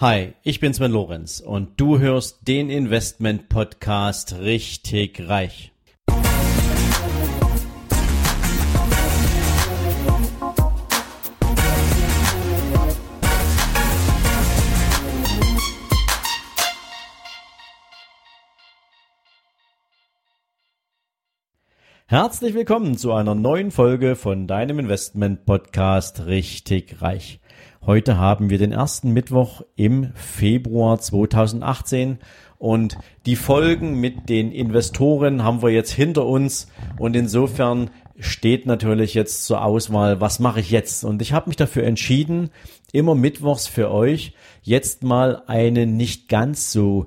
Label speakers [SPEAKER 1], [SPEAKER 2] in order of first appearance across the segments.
[SPEAKER 1] Hi, ich bin Sven Lorenz und du hörst den Investment Podcast richtig reich. Herzlich willkommen zu einer neuen Folge von deinem Investment Podcast richtig reich. Heute haben wir den ersten Mittwoch im Februar 2018 und die Folgen mit den Investoren haben wir jetzt hinter uns und insofern steht natürlich jetzt zur Auswahl, was mache ich jetzt? Und ich habe mich dafür entschieden, immer mittwochs für euch jetzt mal eine nicht ganz so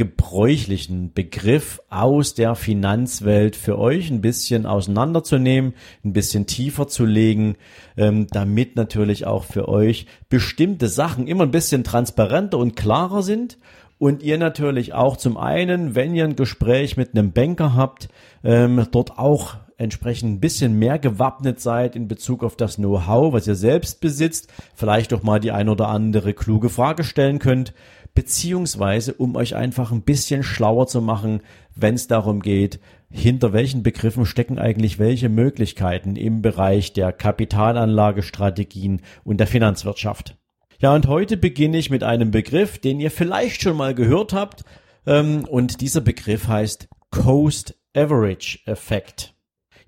[SPEAKER 1] gebräuchlichen Begriff aus der Finanzwelt für euch ein bisschen auseinanderzunehmen, ein bisschen tiefer zu legen, ähm, damit natürlich auch für euch bestimmte Sachen immer ein bisschen transparenter und klarer sind. Und ihr natürlich auch zum einen, wenn ihr ein Gespräch mit einem Banker habt, ähm, dort auch entsprechend ein bisschen mehr gewappnet seid in Bezug auf das Know-how, was ihr selbst besitzt, vielleicht auch mal die ein oder andere kluge Frage stellen könnt beziehungsweise um euch einfach ein bisschen schlauer zu machen, wenn es darum geht, hinter welchen Begriffen stecken eigentlich welche Möglichkeiten im Bereich der Kapitalanlagestrategien und der Finanzwirtschaft. Ja, und heute beginne ich mit einem Begriff, den ihr vielleicht schon mal gehört habt, ähm, und dieser Begriff heißt Coast Average Effekt.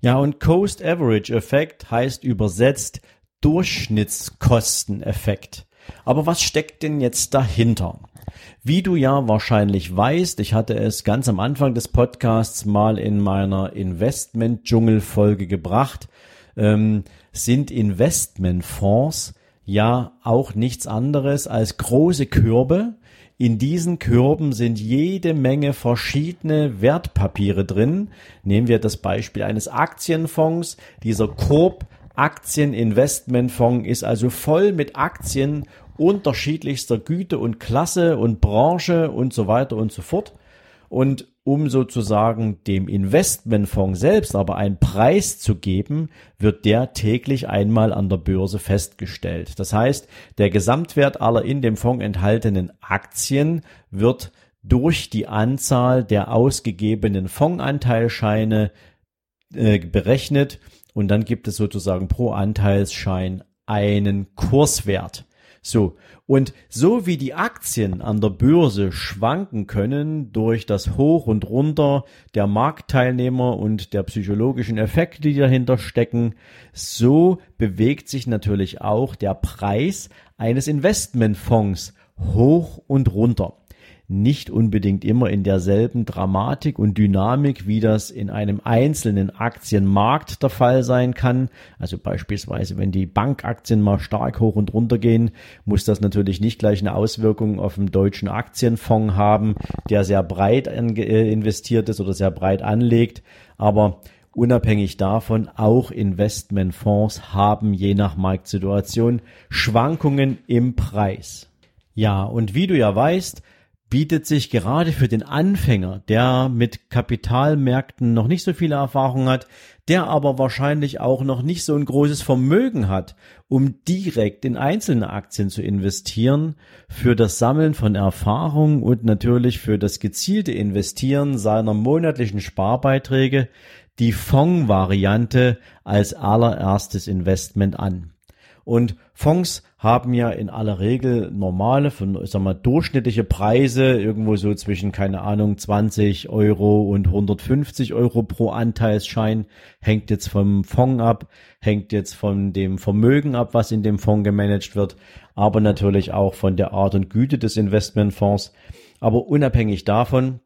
[SPEAKER 1] Ja, und Coast Average Effekt heißt übersetzt Durchschnittskosteneffekt. Aber was steckt denn jetzt dahinter? Wie du ja wahrscheinlich weißt, ich hatte es ganz am Anfang des Podcasts mal in meiner Investment-Dschungel-Folge gebracht, ähm, sind Investmentfonds ja auch nichts anderes als große Körbe. In diesen Körben sind jede Menge verschiedene Wertpapiere drin. Nehmen wir das Beispiel eines Aktienfonds. Dieser Korb Aktieninvestmentfonds ist also voll mit Aktien unterschiedlichster Güte und Klasse und Branche und so weiter und so fort. Und um sozusagen dem Investmentfonds selbst aber einen Preis zu geben, wird der täglich einmal an der Börse festgestellt. Das heißt, der Gesamtwert aller in dem Fonds enthaltenen Aktien wird durch die Anzahl der ausgegebenen Fondsanteilscheine äh, berechnet und dann gibt es sozusagen pro Anteilsschein einen Kurswert. So. Und so wie die Aktien an der Börse schwanken können durch das Hoch und Runter der Marktteilnehmer und der psychologischen Effekte, die dahinter stecken, so bewegt sich natürlich auch der Preis eines Investmentfonds hoch und runter nicht unbedingt immer in derselben Dramatik und Dynamik, wie das in einem einzelnen Aktienmarkt der Fall sein kann. Also beispielsweise, wenn die Bankaktien mal stark hoch und runter gehen, muss das natürlich nicht gleich eine Auswirkung auf den deutschen Aktienfonds haben, der sehr breit äh, investiert ist oder sehr breit anlegt. Aber Unabhängig davon, auch Investmentfonds haben je nach Marktsituation Schwankungen im Preis. Ja, und wie du ja weißt, bietet sich gerade für den Anfänger, der mit Kapitalmärkten noch nicht so viele Erfahrung hat, der aber wahrscheinlich auch noch nicht so ein großes Vermögen hat, um direkt in einzelne Aktien zu investieren, für das Sammeln von Erfahrung und natürlich für das gezielte Investieren seiner monatlichen Sparbeiträge die Fondsvariante als allererstes Investment an. Und Fonds haben ja in aller Regel normale, von, ich sag mal, durchschnittliche Preise, irgendwo so zwischen, keine Ahnung, 20 Euro und 150 Euro pro Anteilsschein. Hängt jetzt vom Fonds ab, hängt jetzt von dem Vermögen ab, was in dem Fonds gemanagt wird, aber natürlich auch von der Art und Güte des Investmentfonds. Aber unabhängig davon,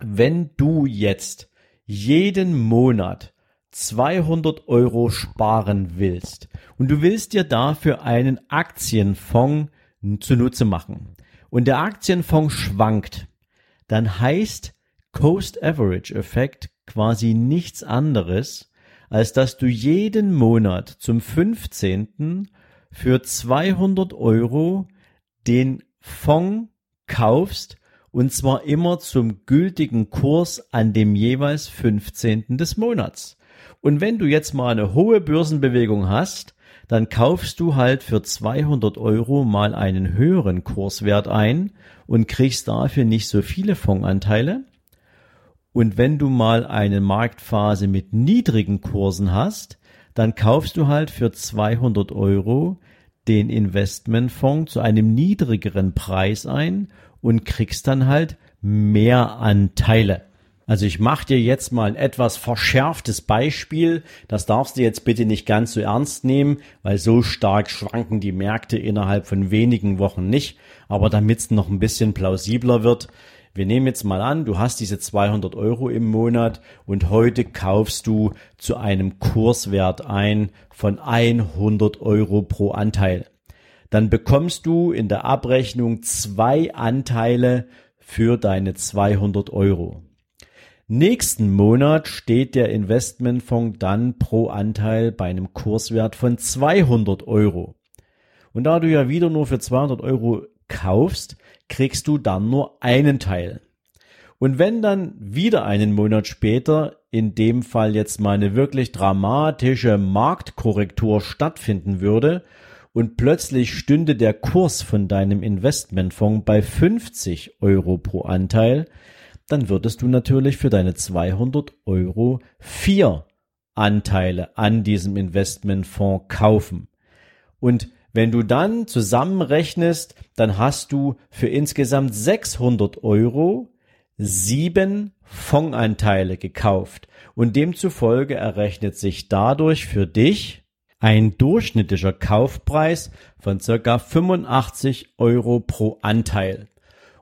[SPEAKER 1] wenn du jetzt jeden Monat 200 Euro sparen willst und du willst dir dafür einen Aktienfonds zunutze machen und der Aktienfonds schwankt, dann heißt Coast Average Effekt quasi nichts anderes, als dass du jeden Monat zum 15. für 200 Euro den Fonds kaufst und zwar immer zum gültigen Kurs an dem jeweils 15. des Monats. Und wenn du jetzt mal eine hohe Börsenbewegung hast, dann kaufst du halt für 200 Euro mal einen höheren Kurswert ein und kriegst dafür nicht so viele Fondsanteile. Und wenn du mal eine Marktphase mit niedrigen Kursen hast, dann kaufst du halt für 200 Euro den Investmentfonds zu einem niedrigeren Preis ein und kriegst dann halt mehr Anteile. Also ich mache dir jetzt mal ein etwas verschärftes Beispiel. Das darfst du jetzt bitte nicht ganz so ernst nehmen, weil so stark schwanken die Märkte innerhalb von wenigen Wochen nicht. Aber damit es noch ein bisschen plausibler wird, wir nehmen jetzt mal an, du hast diese 200 Euro im Monat und heute kaufst du zu einem Kurswert ein von 100 Euro pro Anteil. Dann bekommst du in der Abrechnung zwei Anteile für deine 200 Euro. Nächsten Monat steht der Investmentfonds dann pro Anteil bei einem Kurswert von 200 Euro. Und da du ja wieder nur für 200 Euro kaufst, kriegst du dann nur einen Teil. Und wenn dann wieder einen Monat später, in dem Fall jetzt mal eine wirklich dramatische Marktkorrektur stattfinden würde und plötzlich stünde der Kurs von deinem Investmentfonds bei 50 Euro pro Anteil, dann würdest du natürlich für deine 200 Euro vier Anteile an diesem Investmentfonds kaufen. Und wenn du dann zusammenrechnest, dann hast du für insgesamt 600 Euro sieben Fondsanteile gekauft. Und demzufolge errechnet sich dadurch für dich ein durchschnittlicher Kaufpreis von circa 85 Euro pro Anteil.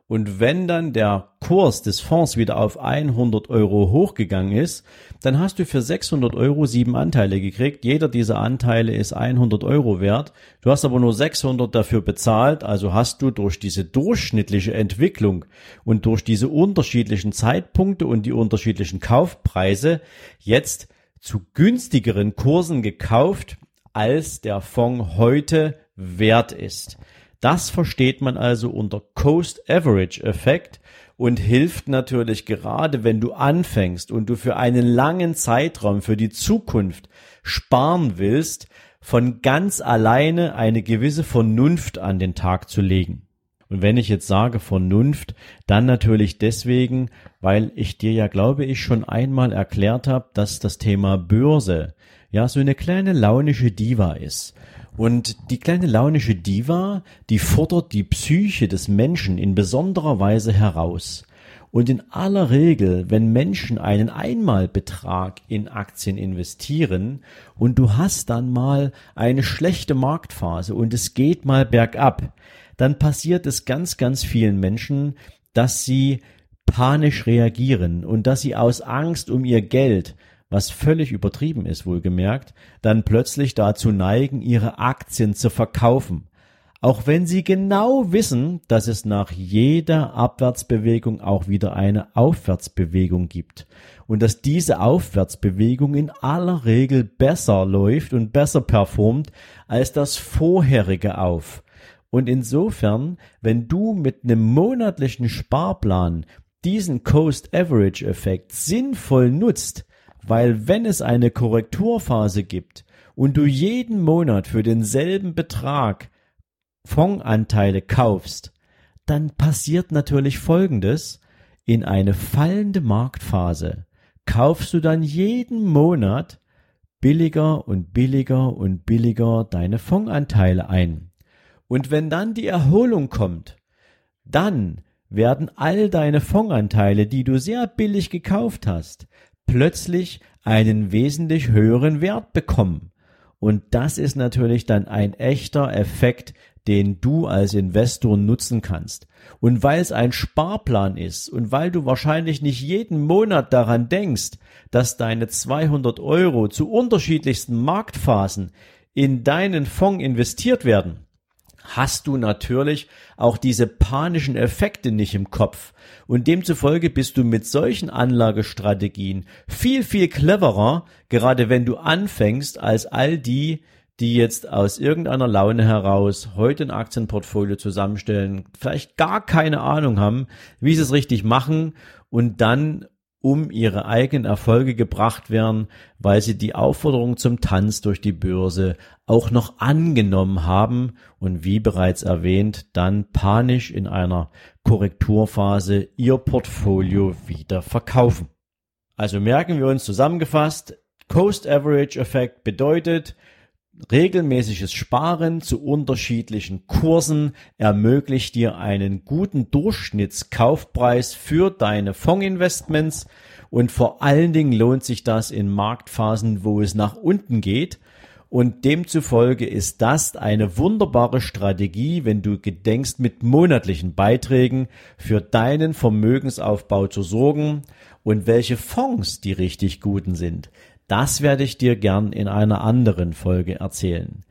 [SPEAKER 1] Und wenn dann der Kurs des Fonds wieder auf 100 Euro hochgegangen ist, dann hast du für 600 Euro sieben Anteile gekriegt. Jeder dieser Anteile ist 100 Euro wert. Du hast aber nur 600 dafür bezahlt. Also hast du durch diese durchschnittliche Entwicklung und durch diese unterschiedlichen Zeitpunkte und die unterschiedlichen Kaufpreise jetzt zu günstigeren Kursen gekauft, als der Fonds heute wert ist. Das versteht man also unter Coast Average Effekt und hilft natürlich gerade, wenn du anfängst und du für einen langen Zeitraum für die Zukunft sparen willst, von ganz alleine eine gewisse Vernunft an den Tag zu legen. Und wenn ich jetzt sage Vernunft, dann natürlich deswegen, weil ich dir ja, glaube ich, schon einmal erklärt habe, dass das Thema Börse ja so eine kleine launische Diva ist. Und die kleine launische Diva, die fordert die Psyche des Menschen in besonderer Weise heraus. Und in aller Regel, wenn Menschen einen Einmalbetrag in Aktien investieren und du hast dann mal eine schlechte Marktphase und es geht mal bergab, dann passiert es ganz, ganz vielen Menschen, dass sie panisch reagieren und dass sie aus Angst um ihr Geld was völlig übertrieben ist, wohlgemerkt, dann plötzlich dazu neigen, ihre Aktien zu verkaufen. Auch wenn sie genau wissen, dass es nach jeder Abwärtsbewegung auch wieder eine Aufwärtsbewegung gibt und dass diese Aufwärtsbewegung in aller Regel besser läuft und besser performt als das vorherige Auf. Und insofern, wenn du mit einem monatlichen Sparplan diesen Coast Average Effekt sinnvoll nutzt, weil wenn es eine Korrekturphase gibt und du jeden Monat für denselben Betrag Fondsanteile kaufst, dann passiert natürlich Folgendes. In eine fallende Marktphase kaufst du dann jeden Monat billiger und billiger und billiger deine Fondsanteile ein. Und wenn dann die Erholung kommt, dann werden all deine Fondsanteile, die du sehr billig gekauft hast, plötzlich einen wesentlich höheren Wert bekommen. Und das ist natürlich dann ein echter Effekt, den du als Investor nutzen kannst. Und weil es ein Sparplan ist und weil du wahrscheinlich nicht jeden Monat daran denkst, dass deine 200 Euro zu unterschiedlichsten Marktphasen in deinen Fonds investiert werden, hast du natürlich auch diese panischen Effekte nicht im Kopf. Und demzufolge bist du mit solchen Anlagestrategien viel, viel cleverer, gerade wenn du anfängst, als all die, die jetzt aus irgendeiner Laune heraus heute ein Aktienportfolio zusammenstellen, vielleicht gar keine Ahnung haben, wie sie es richtig machen und dann um ihre eigenen Erfolge gebracht werden, weil sie die Aufforderung zum Tanz durch die Börse auch noch angenommen haben und wie bereits erwähnt, dann panisch in einer Korrekturphase ihr Portfolio wieder verkaufen. Also merken wir uns zusammengefasst, Coast Average Effekt bedeutet, Regelmäßiges Sparen zu unterschiedlichen Kursen ermöglicht dir einen guten Durchschnittskaufpreis für deine Fondsinvestments und vor allen Dingen lohnt sich das in Marktphasen, wo es nach unten geht. Und demzufolge ist das eine wunderbare Strategie, wenn du gedenkst, mit monatlichen Beiträgen für deinen Vermögensaufbau zu sorgen und welche Fonds die richtig guten sind. Das werde ich dir gern in einer anderen Folge erzählen.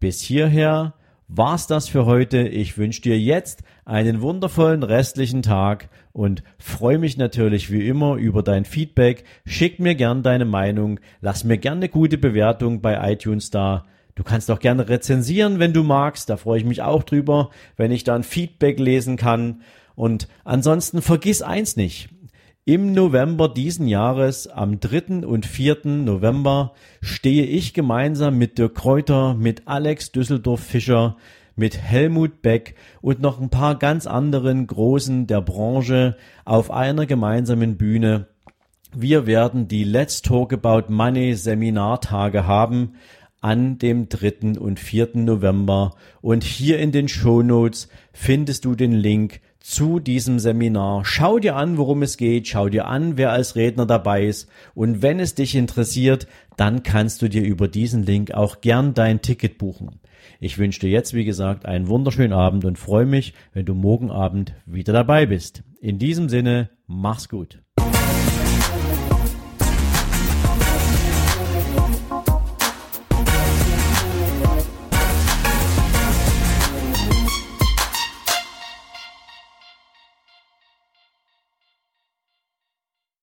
[SPEAKER 1] Bis hierher war's das für heute. Ich wünsche dir jetzt einen wundervollen restlichen Tag und freue mich natürlich wie immer über dein Feedback. Schick mir gern deine Meinung, lass mir gern eine gute Bewertung bei iTunes da. Du kannst auch gerne rezensieren, wenn du magst. Da freue ich mich auch drüber, wenn ich dann Feedback lesen kann. Und ansonsten vergiss eins nicht. Im November diesen Jahres, am 3. und 4. November, stehe ich gemeinsam mit Dirk Kräuter, mit Alex Düsseldorf-Fischer, mit Helmut Beck und noch ein paar ganz anderen Großen der Branche auf einer gemeinsamen Bühne. Wir werden die Let's Talk About Money Seminartage haben an dem 3. und 4. November und hier in den Show Notes findest du den Link zu diesem Seminar. Schau dir an, worum es geht, schau dir an, wer als Redner dabei ist und wenn es dich interessiert, dann kannst du dir über diesen Link auch gern dein Ticket buchen. Ich wünsche dir jetzt, wie gesagt, einen wunderschönen Abend und freue mich, wenn du morgen Abend wieder dabei bist. In diesem Sinne, mach's gut.